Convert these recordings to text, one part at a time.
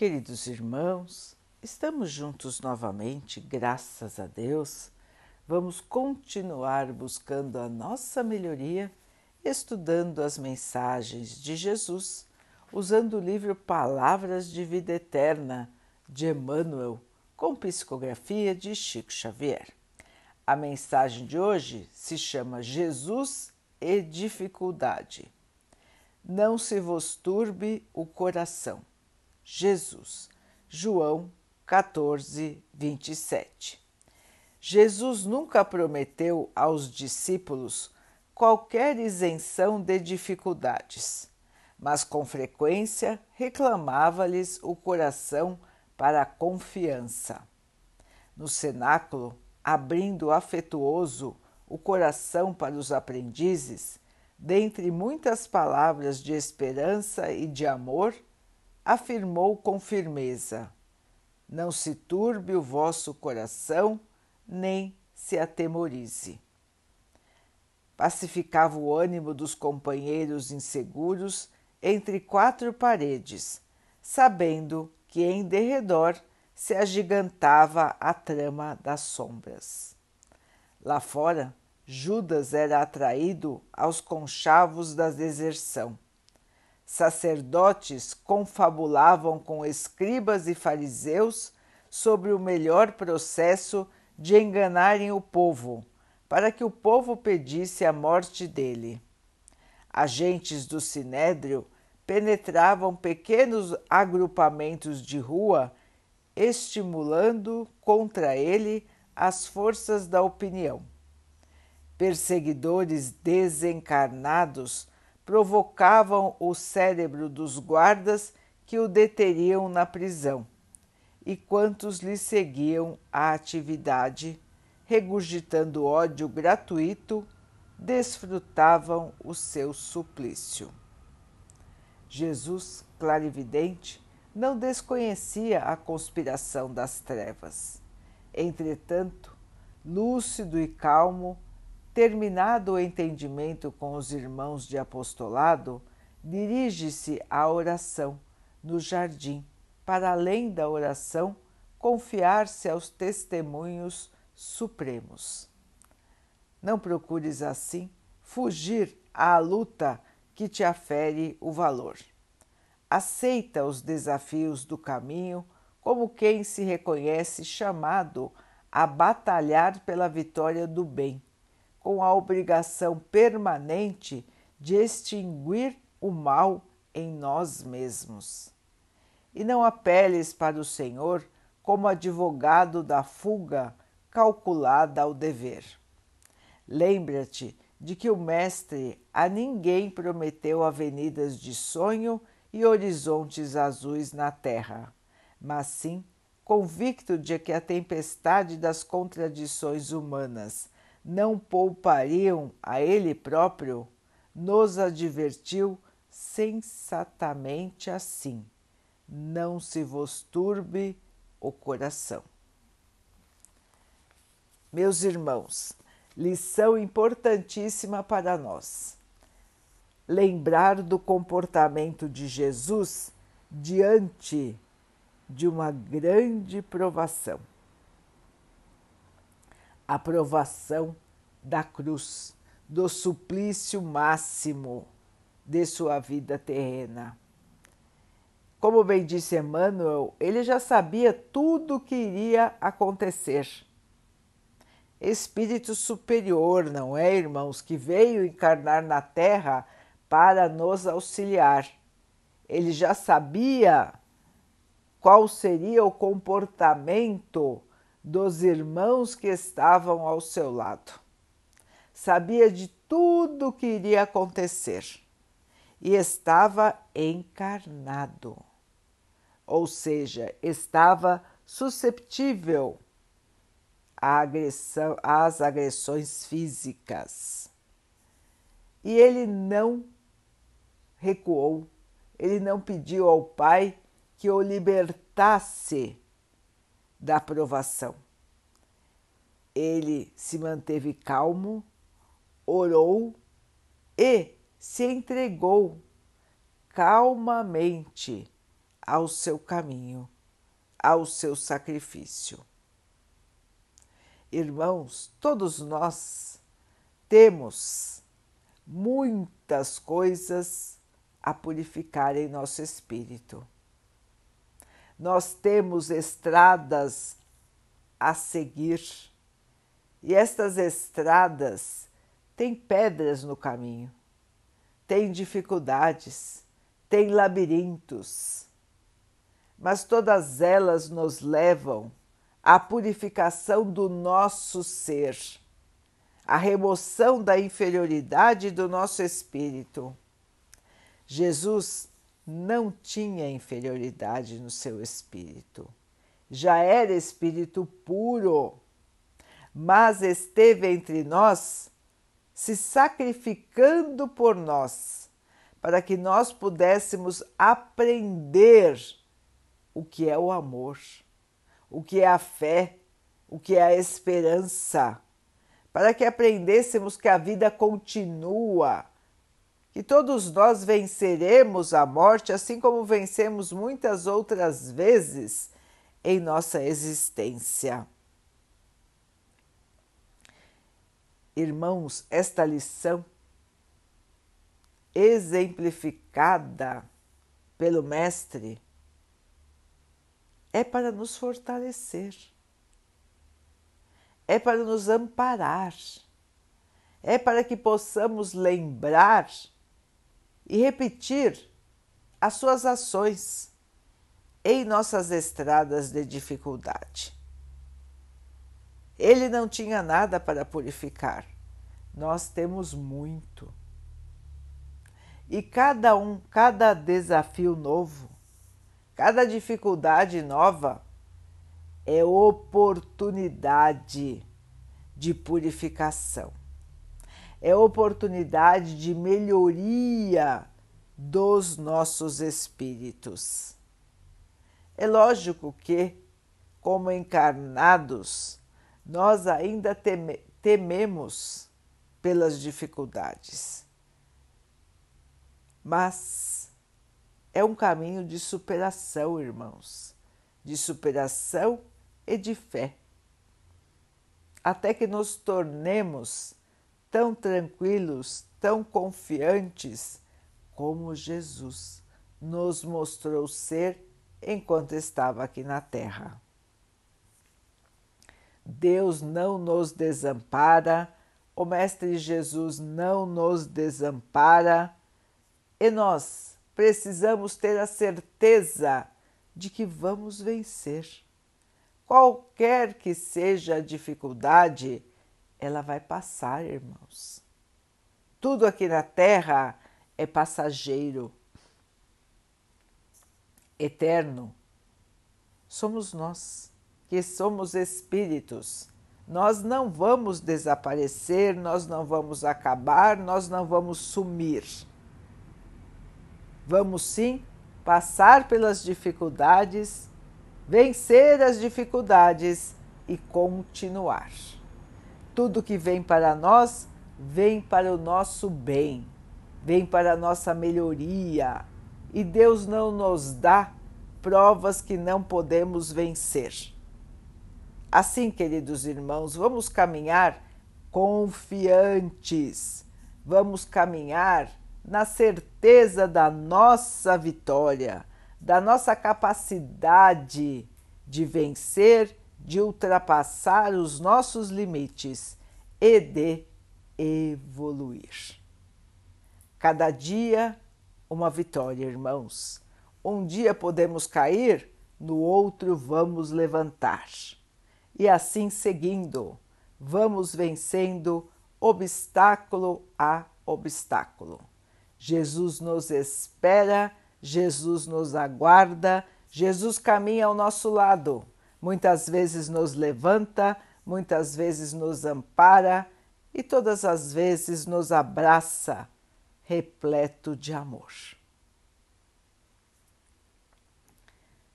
Queridos irmãos, estamos juntos novamente, graças a Deus. Vamos continuar buscando a nossa melhoria, estudando as mensagens de Jesus, usando o livro Palavras de Vida Eterna de Emmanuel, com psicografia de Chico Xavier. A mensagem de hoje se chama Jesus e Dificuldade. Não se vos turbe o coração. Jesus, João 14, 27. Jesus nunca prometeu aos discípulos qualquer isenção de dificuldades, mas com frequência reclamava-lhes o coração para a confiança. No cenáculo, abrindo afetuoso o coração para os aprendizes, dentre muitas palavras de esperança e de amor, afirmou com firmeza: Não se turbe o vosso coração, nem se atemorize. Pacificava o ânimo dos companheiros inseguros entre quatro paredes, sabendo que em derredor se agigantava a trama das sombras. Lá fora, Judas era atraído aos conchavos da deserção. Sacerdotes confabulavam com escribas e fariseus sobre o melhor processo de enganarem o povo, para que o povo pedisse a morte dele. Agentes do sinédrio penetravam pequenos agrupamentos de rua, estimulando contra ele as forças da opinião. Perseguidores desencarnados provocavam o cérebro dos guardas que o deteriam na prisão, e quantos lhe seguiam a atividade, regurgitando ódio gratuito, desfrutavam o seu suplício. Jesus, clarividente, não desconhecia a conspiração das trevas. Entretanto, lúcido e calmo, terminado o entendimento com os irmãos de apostolado, dirige-se à oração no jardim, para além da oração, confiar-se aos testemunhos supremos. Não procures assim fugir à luta que te afere o valor. Aceita os desafios do caminho como quem se reconhece chamado a batalhar pela vitória do bem, com a obrigação permanente de extinguir o mal em nós mesmos. E não apeles para o Senhor como advogado da fuga calculada ao dever. Lembra-te de que o Mestre a ninguém prometeu avenidas de sonho e horizontes azuis na terra, mas sim convicto de que a tempestade das contradições humanas não poupariam a ele próprio, nos advertiu sensatamente assim: não se vos turbe o coração. Meus irmãos, lição importantíssima para nós. Lembrar do comportamento de Jesus diante de uma grande provação. A provação da cruz, do suplício máximo de sua vida terrena. Como bem disse Emmanuel, ele já sabia tudo o que iria acontecer espírito superior, não é, irmãos, que veio encarnar na Terra para nos auxiliar. Ele já sabia qual seria o comportamento dos irmãos que estavam ao seu lado. Sabia de tudo o que iria acontecer e estava encarnado, ou seja, estava susceptível agressão, às agressões físicas. E ele não recuou, ele não pediu ao Pai que o libertasse da provação. Ele se manteve calmo, orou e se entregou calmamente ao seu caminho, ao seu sacrifício. Irmãos, todos nós temos muitas coisas a purificar em nosso espírito. Nós temos estradas a seguir e estas estradas têm pedras no caminho, têm dificuldades, têm labirintos, mas todas elas nos levam à purificação do nosso ser, à remoção da inferioridade do nosso espírito. Jesus não tinha inferioridade no seu espírito, já era espírito puro, mas esteve entre nós, se sacrificando por nós, para que nós pudéssemos aprender o que é o amor o que é a fé, o que é a esperança, para que aprendêssemos que a vida continua, que todos nós venceremos a morte, assim como vencemos muitas outras vezes em nossa existência. Irmãos, esta lição exemplificada pelo Mestre é para nos fortalecer, é para nos amparar, é para que possamos lembrar e repetir as suas ações em nossas estradas de dificuldade. Ele não tinha nada para purificar, nós temos muito. E cada um, cada desafio novo, Cada dificuldade nova é oportunidade de purificação, é oportunidade de melhoria dos nossos espíritos. É lógico que, como encarnados, nós ainda teme tememos pelas dificuldades. Mas é um caminho de superação, irmãos, de superação e de fé, até que nos tornemos tão tranquilos, tão confiantes como Jesus nos mostrou ser enquanto estava aqui na Terra. Deus não nos desampara, o Mestre Jesus não nos desampara e nós precisamos ter a certeza de que vamos vencer. Qualquer que seja a dificuldade, ela vai passar, irmãos. Tudo aqui na Terra é passageiro. Eterno somos nós, que somos espíritos. Nós não vamos desaparecer, nós não vamos acabar, nós não vamos sumir Vamos sim passar pelas dificuldades, vencer as dificuldades e continuar. Tudo que vem para nós vem para o nosso bem, vem para a nossa melhoria e Deus não nos dá provas que não podemos vencer. Assim, queridos irmãos, vamos caminhar confiantes, vamos caminhar na certeza da nossa vitória, da nossa capacidade de vencer, de ultrapassar os nossos limites e de evoluir. Cada dia uma vitória, irmãos. Um dia podemos cair, no outro vamos levantar. E assim seguindo, vamos vencendo obstáculo a obstáculo. Jesus nos espera, Jesus nos aguarda, Jesus caminha ao nosso lado. Muitas vezes nos levanta, muitas vezes nos ampara e todas as vezes nos abraça, repleto de amor.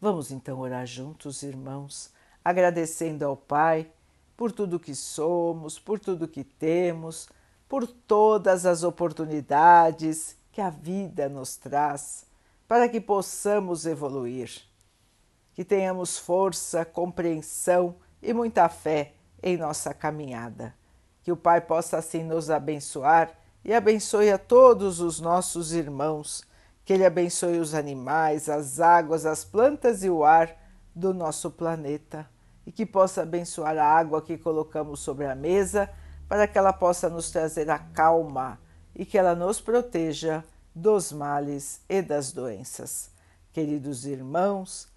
Vamos então orar juntos, irmãos, agradecendo ao Pai por tudo que somos, por tudo que temos por todas as oportunidades que a vida nos traz para que possamos evoluir. Que tenhamos força, compreensão e muita fé em nossa caminhada. Que o Pai possa assim nos abençoar e abençoe a todos os nossos irmãos. Que Ele abençoe os animais, as águas, as plantas e o ar do nosso planeta. E que possa abençoar a água que colocamos sobre a mesa, para que ela possa nos trazer a calma e que ela nos proteja dos males e das doenças. Queridos irmãos,